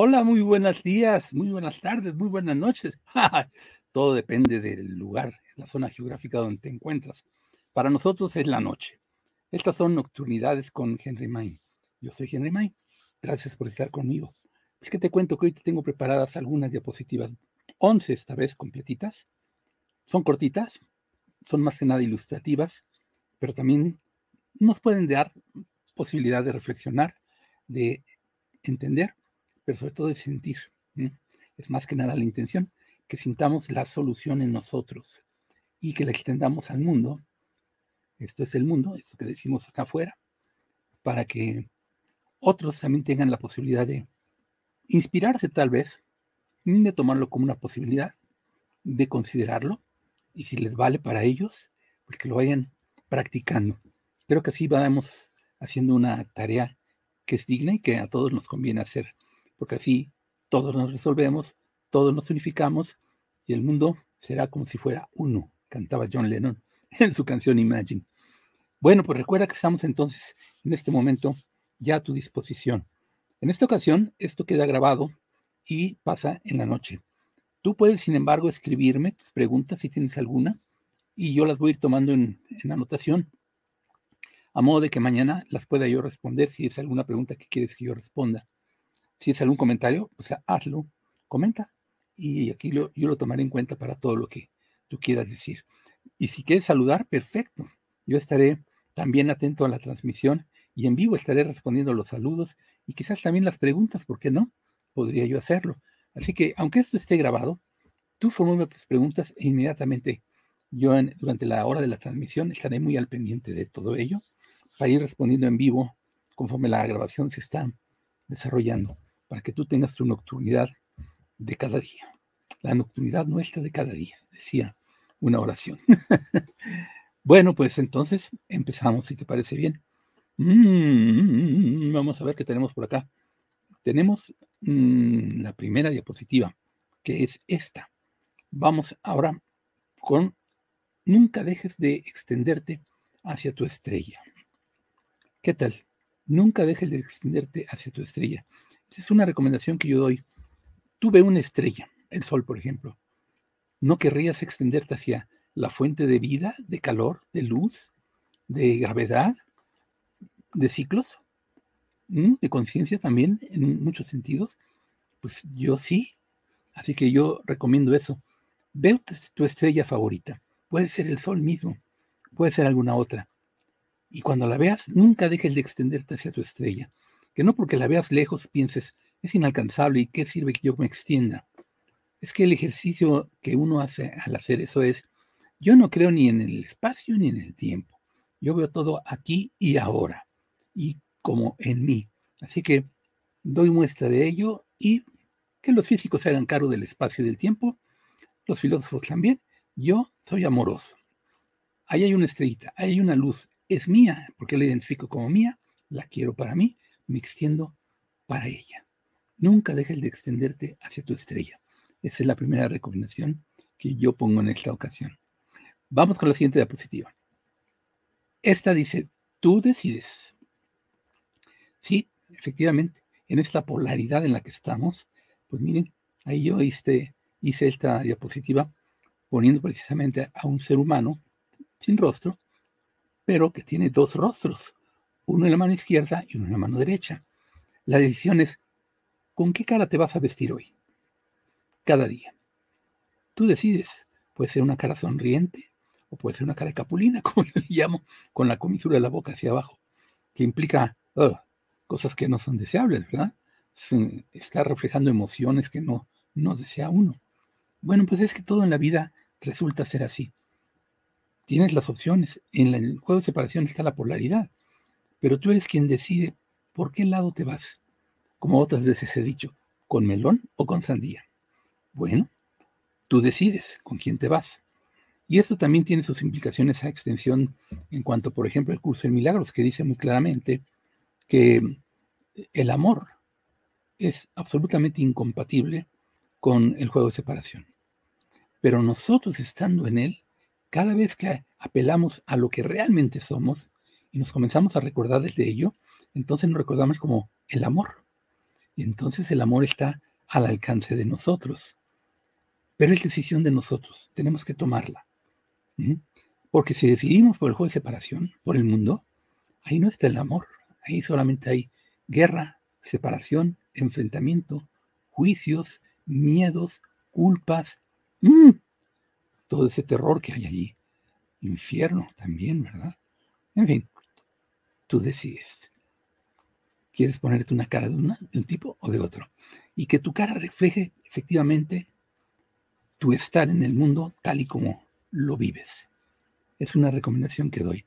Hola, muy buenos días, muy buenas tardes, muy buenas noches. Todo depende del lugar, la zona geográfica donde te encuentras. Para nosotros es la noche. Estas son Nocturnidades con Henry May. Yo soy Henry May. Gracias por estar conmigo. Es que te cuento que hoy te tengo preparadas algunas diapositivas, 11 esta vez completitas. Son cortitas, son más que nada ilustrativas, pero también nos pueden dar posibilidad de reflexionar, de entender pero sobre todo de sentir. Es más que nada la intención, que sintamos la solución en nosotros y que la extendamos al mundo. Esto es el mundo, esto que decimos acá afuera, para que otros también tengan la posibilidad de inspirarse tal vez, de tomarlo como una posibilidad, de considerarlo, y si les vale para ellos, pues que lo vayan practicando. Creo que así vamos haciendo una tarea que es digna y que a todos nos conviene hacer porque así todos nos resolvemos, todos nos unificamos y el mundo será como si fuera uno, cantaba John Lennon en su canción Imagine. Bueno, pues recuerda que estamos entonces en este momento ya a tu disposición. En esta ocasión, esto queda grabado y pasa en la noche. Tú puedes, sin embargo, escribirme tus preguntas si tienes alguna y yo las voy a ir tomando en, en anotación, a modo de que mañana las pueda yo responder si es alguna pregunta que quieres que yo responda. Si es algún comentario, pues hazlo, comenta y aquí yo lo tomaré en cuenta para todo lo que tú quieras decir. Y si quieres saludar, perfecto. Yo estaré también atento a la transmisión y en vivo estaré respondiendo los saludos y quizás también las preguntas, ¿por qué no? Podría yo hacerlo. Así que, aunque esto esté grabado, tú formula tus preguntas e inmediatamente yo durante la hora de la transmisión estaré muy al pendiente de todo ello para ir respondiendo en vivo conforme la grabación se está desarrollando para que tú tengas tu nocturnidad de cada día. La nocturnidad nuestra de cada día, decía una oración. bueno, pues entonces empezamos, si te parece bien. Mm, vamos a ver qué tenemos por acá. Tenemos mm, la primera diapositiva, que es esta. Vamos ahora con nunca dejes de extenderte hacia tu estrella. ¿Qué tal? Nunca dejes de extenderte hacia tu estrella. Es una recomendación que yo doy. Tú ve una estrella, el sol, por ejemplo. ¿No querrías extenderte hacia la fuente de vida, de calor, de luz, de gravedad, de ciclos, ¿Mm? de conciencia también en muchos sentidos? Pues yo sí. Así que yo recomiendo eso. Ve tu estrella favorita. Puede ser el sol mismo, puede ser alguna otra. Y cuando la veas, nunca dejes de extenderte hacia tu estrella que no porque la veas lejos pienses, es inalcanzable y qué sirve que yo me extienda. Es que el ejercicio que uno hace al hacer eso es, yo no creo ni en el espacio ni en el tiempo. Yo veo todo aquí y ahora, y como en mí. Así que doy muestra de ello y que los físicos se hagan cargo del espacio y del tiempo, los filósofos también. Yo soy amoroso. Ahí hay una estrellita, ahí hay una luz. Es mía, porque la identifico como mía, la quiero para mí me extiendo para ella. Nunca dejes de extenderte hacia tu estrella. Esa es la primera recomendación que yo pongo en esta ocasión. Vamos con la siguiente diapositiva. Esta dice, tú decides. Sí, efectivamente, en esta polaridad en la que estamos, pues miren, ahí yo hice, hice esta diapositiva poniendo precisamente a un ser humano sin rostro, pero que tiene dos rostros, uno en la mano izquierda y uno en la mano derecha. La decisión es, ¿con qué cara te vas a vestir hoy? Cada día. Tú decides, puede ser una cara sonriente o puede ser una cara de capulina, como yo le llamo, con la comisura de la boca hacia abajo, que implica cosas que no son deseables, ¿verdad? Está reflejando emociones que no, no desea uno. Bueno, pues es que todo en la vida resulta ser así. Tienes las opciones. En el juego de separación está la polaridad pero tú eres quien decide por qué lado te vas, como otras veces he dicho, con melón o con sandía. Bueno, tú decides con quién te vas. Y esto también tiene sus implicaciones a extensión en cuanto, por ejemplo, el curso de milagros, que dice muy claramente que el amor es absolutamente incompatible con el juego de separación. Pero nosotros estando en él, cada vez que apelamos a lo que realmente somos, y nos comenzamos a recordar desde ello, entonces nos recordamos como el amor. Y entonces el amor está al alcance de nosotros. Pero es decisión de nosotros, tenemos que tomarla. Porque si decidimos por el juego de separación, por el mundo, ahí no está el amor, ahí solamente hay guerra, separación, enfrentamiento, juicios, miedos, culpas, mm, todo ese terror que hay allí. Infierno también, ¿verdad? En fin, tú decides. ¿Quieres ponerte una cara de, de un tipo o de otro? Y que tu cara refleje efectivamente tu estar en el mundo tal y como lo vives. Es una recomendación que doy.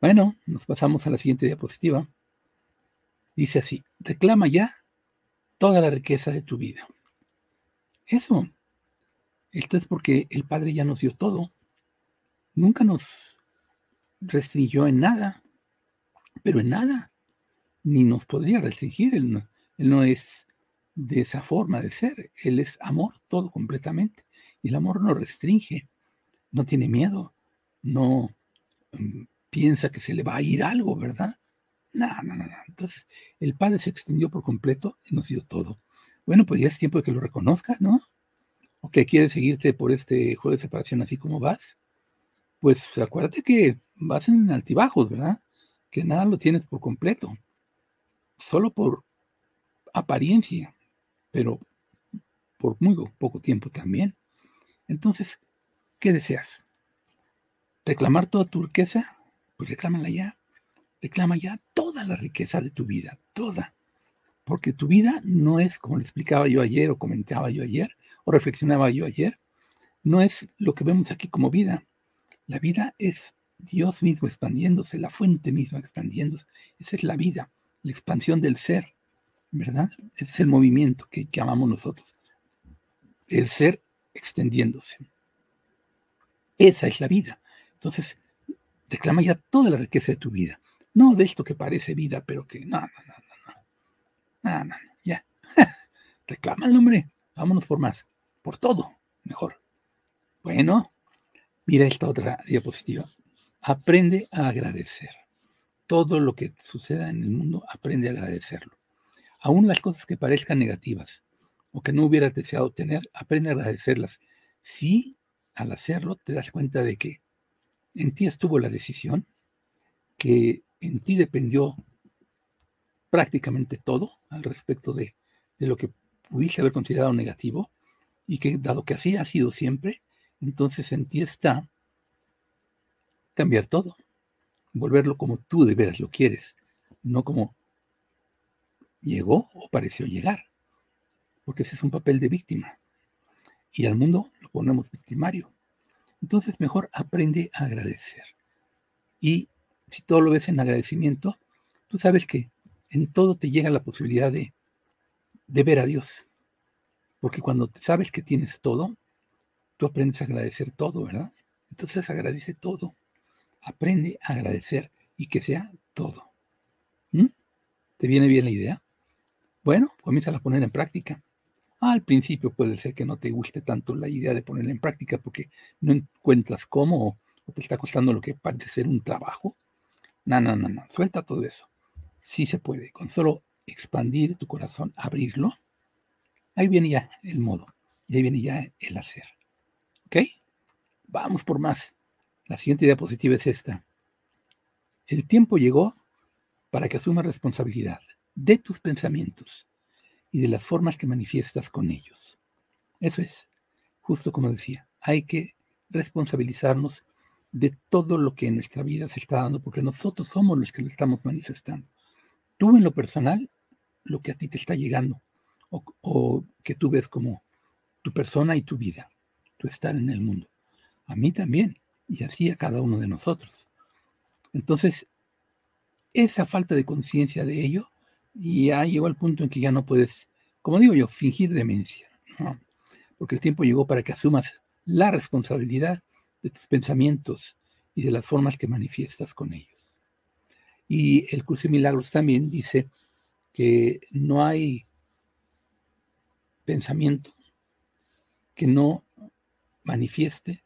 Bueno, nos pasamos a la siguiente diapositiva. Dice así, reclama ya toda la riqueza de tu vida. Eso. Esto es porque el Padre ya nos dio todo. Nunca nos restringió en nada, pero en nada. Ni nos podría restringir. Él no, él no es de esa forma de ser. Él es amor, todo completamente. Y el amor no restringe, no tiene miedo, no mm, piensa que se le va a ir algo, ¿verdad? No, no, no, no. Entonces, el Padre se extendió por completo y nos dio todo. Bueno, pues ya es tiempo de que lo reconozcas, ¿no? ¿O que quieres seguirte por este juego de separación así como vas? Pues acuérdate que vas en altibajos, ¿verdad? Que nada lo tienes por completo. Solo por apariencia pero por muy poco tiempo también. Entonces, ¿qué deseas? ¿Reclamar toda tu riqueza? Pues reclámala ya. Reclama ya toda la riqueza de tu vida, toda. Porque tu vida no es, como le explicaba yo ayer o comentaba yo ayer o reflexionaba yo ayer, no es lo que vemos aquí como vida. La vida es Dios mismo expandiéndose, la fuente misma expandiéndose. Esa es la vida, la expansión del ser. ¿verdad? Ese es el movimiento que, que amamos nosotros. El ser extendiéndose. Esa es la vida. Entonces, reclama ya toda la riqueza de tu vida. No de esto que parece vida, pero que no, no, no, no, no. No, no, ya. reclama el nombre. Vámonos por más. Por todo. Mejor. Bueno, mira esta otra diapositiva. Aprende a agradecer. Todo lo que suceda en el mundo, aprende a agradecerlo. Aún las cosas que parezcan negativas o que no hubieras deseado tener, aprende a agradecerlas. Si al hacerlo te das cuenta de que en ti estuvo la decisión, que en ti dependió prácticamente todo al respecto de, de lo que pudiste haber considerado negativo y que dado que así ha sido siempre, entonces en ti está cambiar todo, volverlo como tú de veras lo quieres, no como llegó o pareció llegar, porque ese es un papel de víctima. Y al mundo lo ponemos victimario. Entonces mejor aprende a agradecer. Y si todo lo ves en agradecimiento, tú sabes que en todo te llega la posibilidad de, de ver a Dios. Porque cuando sabes que tienes todo, tú aprendes a agradecer todo, ¿verdad? Entonces agradece todo. Aprende a agradecer y que sea todo. ¿Mm? ¿Te viene bien la idea? Bueno, comienza a poner en práctica. Al principio puede ser que no te guste tanto la idea de ponerla en práctica porque no encuentras cómo o te está costando lo que parece ser un trabajo. No, no, no, no. Suelta todo eso. Sí se puede. Con solo expandir tu corazón, abrirlo, ahí viene ya el modo. Y ahí viene ya el hacer. ¿Ok? Vamos por más. La siguiente diapositiva es esta. El tiempo llegó para que asumas responsabilidad de tus pensamientos y de las formas que manifiestas con ellos. Eso es, justo como decía, hay que responsabilizarnos de todo lo que en nuestra vida se está dando, porque nosotros somos los que lo estamos manifestando. Tú en lo personal, lo que a ti te está llegando, o, o que tú ves como tu persona y tu vida, tu estar en el mundo. A mí también, y así a cada uno de nosotros. Entonces, esa falta de conciencia de ello ya llegó al punto en que ya no puedes, como digo yo, fingir demencia, porque el tiempo llegó para que asumas la responsabilidad de tus pensamientos y de las formas que manifiestas con ellos. Y el curso de milagros también dice que no hay pensamiento que no manifieste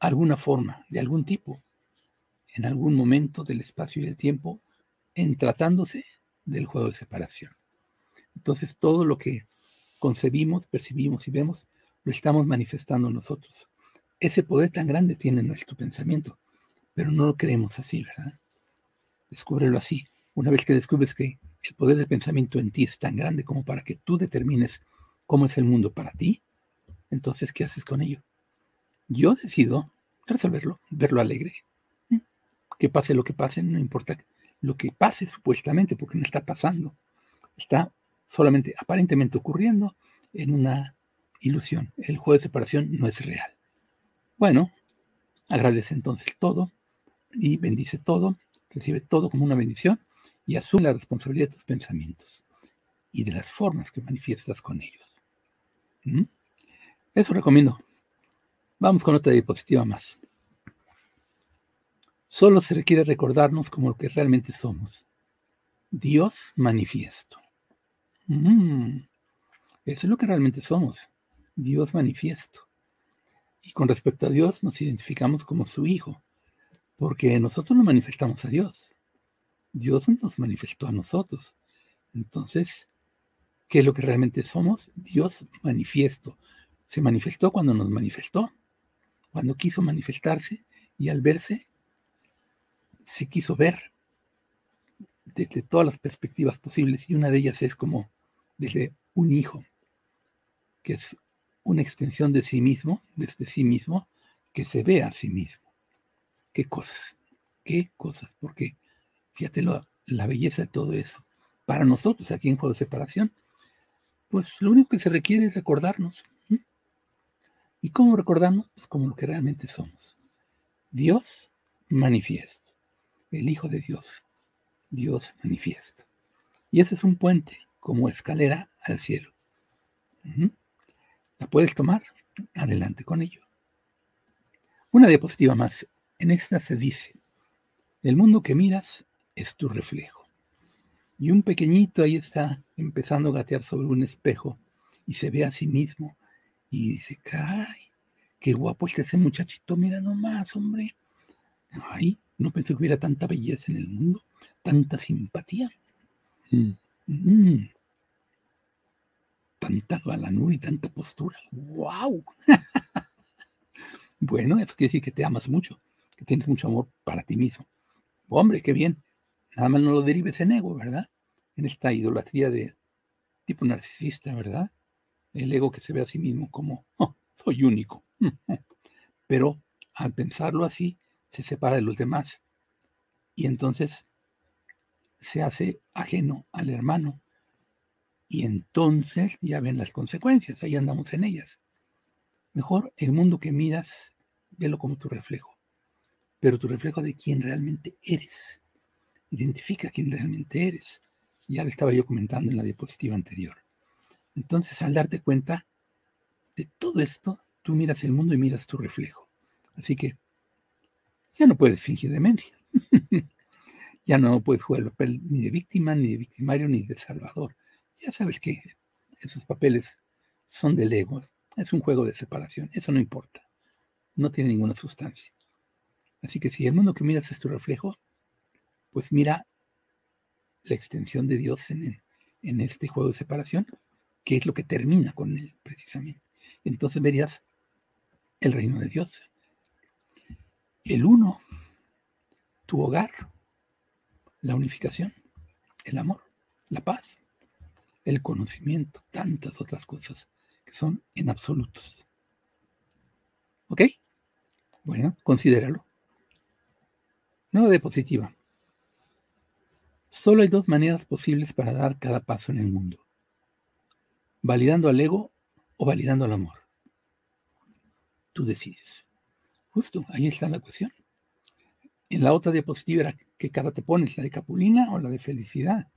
alguna forma, de algún tipo, en algún momento del espacio y del tiempo, en tratándose del juego de separación. Entonces todo lo que concebimos, percibimos y vemos, lo estamos manifestando nosotros. Ese poder tan grande tiene nuestro pensamiento, pero no lo creemos así, ¿verdad? Descúbrelo así. Una vez que descubres que el poder del pensamiento en ti es tan grande como para que tú determines cómo es el mundo para ti, entonces, ¿qué haces con ello? Yo decido resolverlo, verlo alegre. Que pase lo que pase, no importa lo que pase supuestamente, porque no está pasando. Está solamente aparentemente ocurriendo en una ilusión. El juego de separación no es real. Bueno, agradece entonces todo y bendice todo, recibe todo como una bendición y asume la responsabilidad de tus pensamientos y de las formas que manifiestas con ellos. ¿Mm? Eso recomiendo. Vamos con otra diapositiva más. Solo se requiere recordarnos como lo que realmente somos. Dios manifiesto. Mm, eso es lo que realmente somos. Dios manifiesto. Y con respecto a Dios nos identificamos como su Hijo, porque nosotros no manifestamos a Dios. Dios nos manifestó a nosotros. Entonces, ¿qué es lo que realmente somos? Dios manifiesto. Se manifestó cuando nos manifestó, cuando quiso manifestarse y al verse, se quiso ver desde todas las perspectivas posibles y una de ellas es como desde un hijo, que es una extensión de sí mismo, desde sí mismo, que se ve a sí mismo. ¿Qué cosas? ¿Qué cosas? Porque fíjate la belleza de todo eso. Para nosotros aquí en Juego de Separación, pues lo único que se requiere es recordarnos. ¿Y cómo recordarnos? Pues como lo que realmente somos. Dios manifiesto. El Hijo de Dios. Dios manifiesto. Y ese es un puente, como escalera al cielo. ¿La puedes tomar? Adelante con ello. Una diapositiva más. En esta se dice, el mundo que miras es tu reflejo. Y un pequeñito ahí está empezando a gatear sobre un espejo y se ve a sí mismo y dice, ¡ay! Qué guapo está ese muchachito, mira nomás, hombre. Ay, no pensé que hubiera tanta belleza en el mundo, tanta simpatía. Mm. Mm tanta galanura y tanta postura. ¡Wow! bueno, eso quiere decir que te amas mucho, que tienes mucho amor para ti mismo. Hombre, qué bien. Nada más no lo derives en ego, ¿verdad? En esta idolatría de tipo narcisista, ¿verdad? El ego que se ve a sí mismo como, soy único. Pero al pensarlo así, se separa de los demás y entonces se hace ajeno al hermano y entonces ya ven las consecuencias, ahí andamos en ellas. Mejor el mundo que miras, velo como tu reflejo, pero tu reflejo de quién realmente eres. Identifica quién realmente eres. Ya lo estaba yo comentando en la diapositiva anterior. Entonces, al darte cuenta de todo esto, tú miras el mundo y miras tu reflejo. Así que ya no puedes fingir demencia. ya no puedes jugar el papel ni de víctima, ni de victimario, ni de salvador ya sabes que esos papeles son del ego, es un juego de separación, eso no importa, no tiene ninguna sustancia. Así que si el mundo que miras es tu reflejo, pues mira la extensión de Dios en, en este juego de separación, que es lo que termina con él precisamente. Entonces verías el reino de Dios, el uno, tu hogar, la unificación, el amor, la paz el conocimiento, tantas otras cosas que son en absolutos. ¿Ok? Bueno, considéralo. Nueva diapositiva. Solo hay dos maneras posibles para dar cada paso en el mundo. Validando al ego o validando al amor. Tú decides. Justo, ahí está la cuestión. En la otra diapositiva era qué cara te pones, la de Capulina o la de felicidad.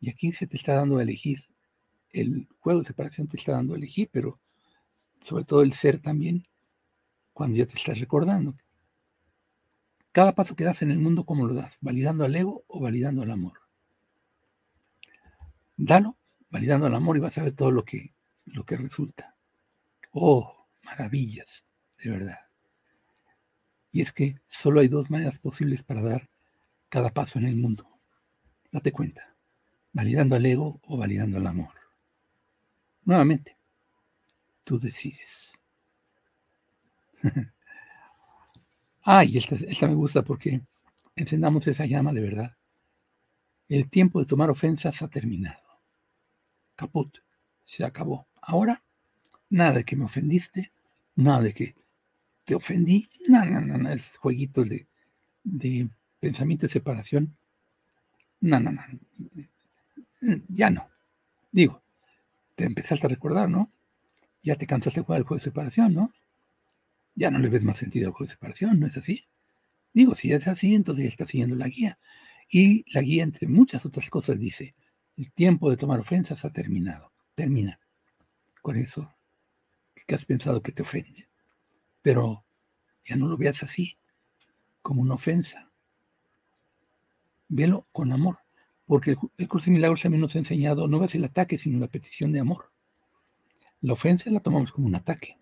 Y aquí se te está dando a elegir. El juego de separación te está dando a elegir, pero sobre todo el ser también, cuando ya te estás recordando. Cada paso que das en el mundo, ¿cómo lo das? ¿Validando al ego o validando al amor? Dalo, validando al amor y vas a ver todo lo que, lo que resulta. Oh, maravillas, de verdad. Y es que solo hay dos maneras posibles para dar cada paso en el mundo. Date cuenta validando al ego o validando al amor. Nuevamente, tú decides. ah, y esta, esta me gusta porque encendamos esa llama de verdad. El tiempo de tomar ofensas ha terminado. Caput, se acabó. Ahora, nada de que me ofendiste, nada de que te ofendí, no, no, no, es jueguitos de, de pensamiento de separación. No, no, no, ya no. Digo, te empezaste a recordar, ¿no? Ya te cansaste de jugar el juego de separación, ¿no? Ya no le ves más sentido al juego de separación, ¿no es así? Digo, si es así, entonces ya está siguiendo la guía. Y la guía, entre muchas otras cosas, dice, el tiempo de tomar ofensas ha terminado. Termina con eso que has pensado que te ofende. Pero ya no lo veas así, como una ofensa. Velo con amor, porque el, curso de milagros también nos ha enseñado no es el ataque, sino la petición de amor. La ofensa la tomamos como un ataque.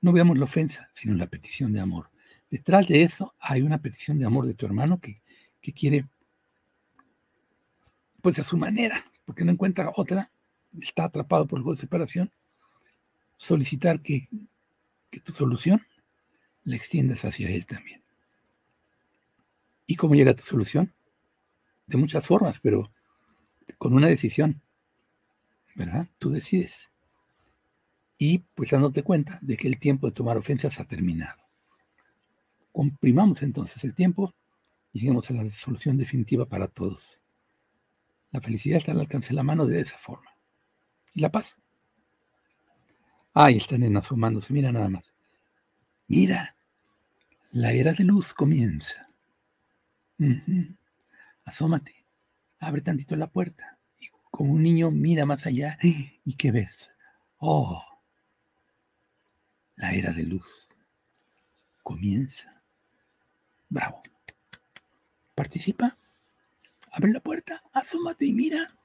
No veamos la ofensa, sino la petición de amor. Detrás de eso hay una petición de amor de tu hermano que, que quiere, pues a su manera, porque no encuentra otra, está atrapado por el juego de separación, solicitar que, tu solución la extiendas hacia él también. ¿Y cómo llega tu solución? De muchas formas, pero con una decisión, ¿verdad? Tú decides. Y pues dándote cuenta de que el tiempo de tomar ofensas ha terminado. Comprimamos entonces el tiempo y lleguemos a la solución definitiva para todos. La felicidad está al alcance de la mano de esa forma. Y la paz. Ahí están asomándose, mira nada más. Mira, la era de luz comienza. Asómate, abre tantito la puerta. Y como un niño mira más allá. ¿Y qué ves? Oh, la era de luz comienza. Bravo. Participa. Abre la puerta, asómate y mira.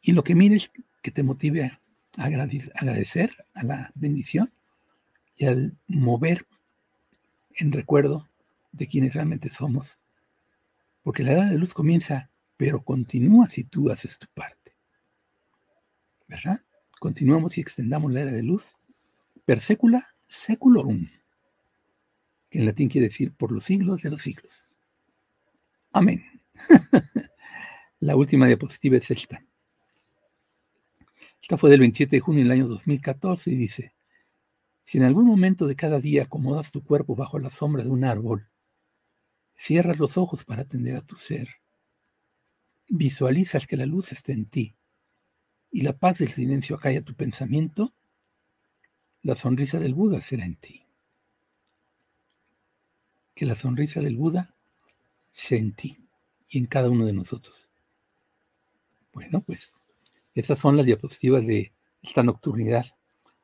Y lo que mires que te motive a agradecer a la bendición y al mover en recuerdo de quienes realmente somos. Porque la edad de luz comienza, pero continúa si tú haces tu parte. ¿Verdad? Continuamos y extendamos la era de luz per secula seculorum que en latín quiere decir por los siglos de los siglos. Amén. La última diapositiva es esta. Esta fue del 27 de junio del año 2014 y dice, si en algún momento de cada día acomodas tu cuerpo bajo la sombra de un árbol, cierras los ojos para atender a tu ser, visualizas que la luz está en ti y la paz del silencio acalla tu pensamiento, la sonrisa del Buda será en ti que la sonrisa del Buda sea en ti y en cada uno de nosotros. Bueno, pues estas son las diapositivas de esta nocturnidad.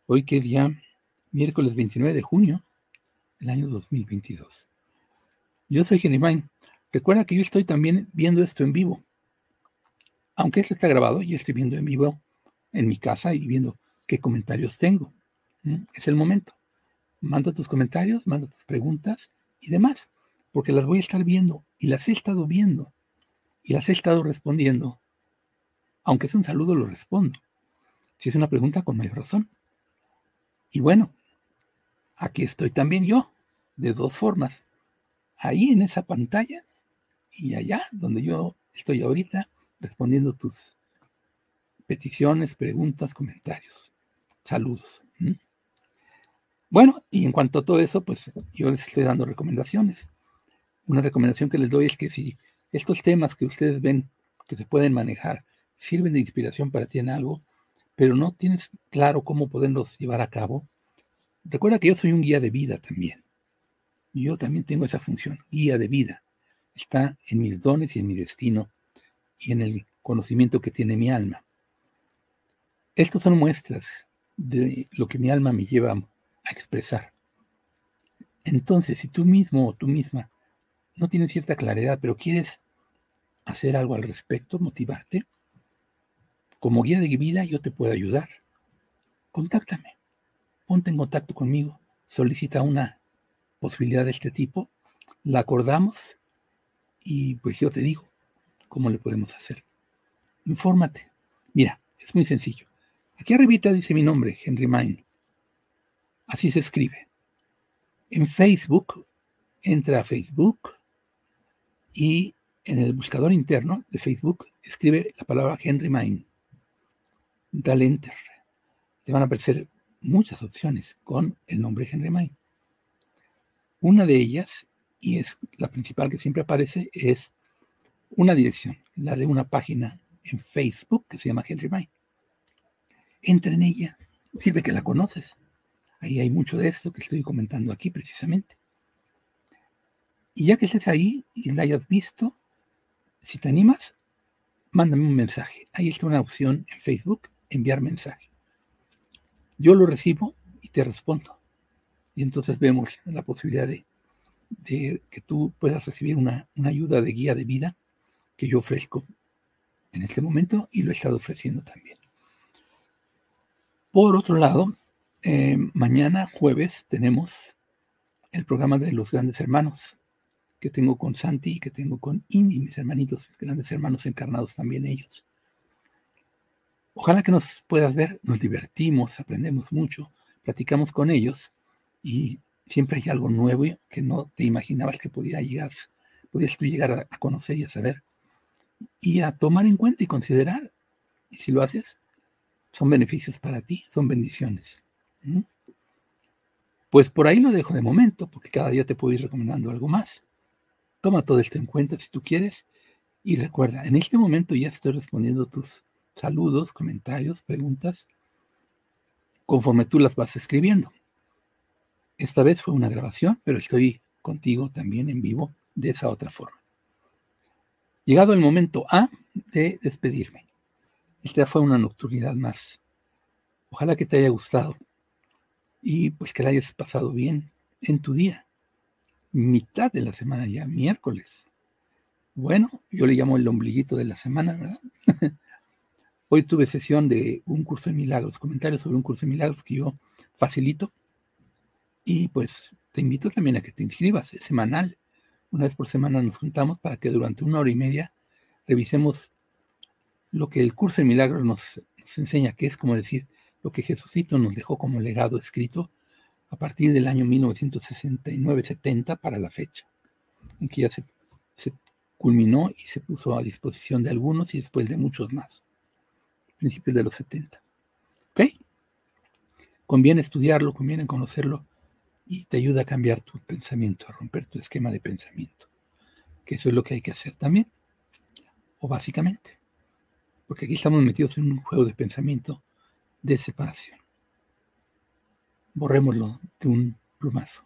Hoy que día, miércoles 29 de junio del año 2022. Yo soy Genimain. Recuerda que yo estoy también viendo esto en vivo. Aunque esto está grabado, yo estoy viendo en vivo en mi casa y viendo qué comentarios tengo. ¿Mm? Es el momento. Manda tus comentarios, manda tus preguntas y demás, porque las voy a estar viendo y las he estado viendo y las he estado respondiendo. Aunque es un saludo, lo respondo. Si es una pregunta, con mayor razón. Y bueno, aquí estoy también yo, de dos formas. Ahí en esa pantalla y allá donde yo estoy ahorita respondiendo tus peticiones, preguntas, comentarios. Saludos. Bueno, y en cuanto a todo eso, pues yo les estoy dando recomendaciones. Una recomendación que les doy es que si estos temas que ustedes ven que se pueden manejar sirven de inspiración para ti en algo, pero no tienes claro cómo poderlos llevar a cabo, recuerda que yo soy un guía de vida también. Yo también tengo esa función, guía de vida. Está en mis dones y en mi destino y en el conocimiento que tiene mi alma. Estos son muestras de lo que mi alma me lleva a expresar. Entonces, si tú mismo o tú misma no tienes cierta claridad, pero quieres hacer algo al respecto, motivarte, como guía de vida yo te puedo ayudar. Contáctame, ponte en contacto conmigo, solicita una posibilidad de este tipo, la acordamos y pues yo te digo cómo le podemos hacer. infórmate. Mira, es muy sencillo. Aquí arribita dice mi nombre, Henry Mine. Así se escribe. En Facebook, entra a Facebook y en el buscador interno de Facebook escribe la palabra Henry Mine. Dale enter. Te van a aparecer muchas opciones con el nombre Henry Mine. Una de ellas, y es la principal que siempre aparece, es una dirección, la de una página en Facebook que se llama Henry Mine. Entra en ella, sirve que la conoces. Ahí hay mucho de esto que estoy comentando aquí precisamente. Y ya que estés ahí y la hayas visto, si te animas, mándame un mensaje. Ahí está una opción en Facebook, enviar mensaje. Yo lo recibo y te respondo. Y entonces vemos la posibilidad de, que tú puedas recibir una, ayuda de guía de vida que yo ofrezco en este momento y lo he estado ofreciendo también. Por otro lado, eh, mañana jueves tenemos el programa de los grandes hermanos que tengo con Santi y que tengo con Indy, mis hermanitos, grandes hermanos encarnados también ellos. Ojalá que nos puedas ver, nos divertimos, aprendemos mucho, platicamos con ellos y siempre hay algo nuevo que no te imaginabas que podías tú llegar a, conocer y a saber y a tomar en cuenta y considerar. Y si lo haces, son beneficios para ti, son bendiciones. Pues por ahí lo dejo de momento, porque cada día te puedo ir recomendando algo más. Toma todo esto en cuenta si tú quieres. Y recuerda, en este momento ya estoy respondiendo tus saludos, comentarios, preguntas, conforme tú las vas escribiendo. Esta vez fue una grabación, pero estoy contigo también en vivo de esa otra forma. Llegado el momento A de despedirme. Esta fue una nocturnidad más. Ojalá que te haya gustado y pues que la hayas pasado bien en tu día. Mitad de la semana ya, miércoles. Bueno, yo le llamo el ombliguito de la semana, ¿verdad? Hoy tuve sesión de un curso de milagros, comentarios sobre un curso de milagros que yo facilito. Y pues te invito también a que te inscribas, es semanal. Una vez por semana nos juntamos para que durante una hora y media revisemos lo que el curso de milagros nos, enseña, que es como decir lo que Jesucito nos dejó como legado escrito a partir del año 1969-70 para la fecha, en que ya se culminó y se puso a disposición de algunos y después de muchos más principios de los 70. ¿Ok? Conviene estudiarlo, conviene conocerlo y te ayuda a cambiar tu pensamiento, a romper tu esquema de pensamiento. Que eso es lo que hay que hacer también. O básicamente. Porque aquí estamos metidos en un juego de pensamiento de separación. Borrémoslo de un plumazo.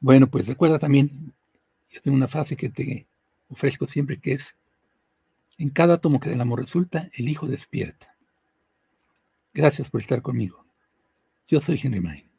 Bueno, pues recuerda también, yo tengo una frase que te ofrezco siempre que es en cada átomo que del amor resulta, el Hijo despierta. Gracias por estar conmigo. Yo soy Henry May.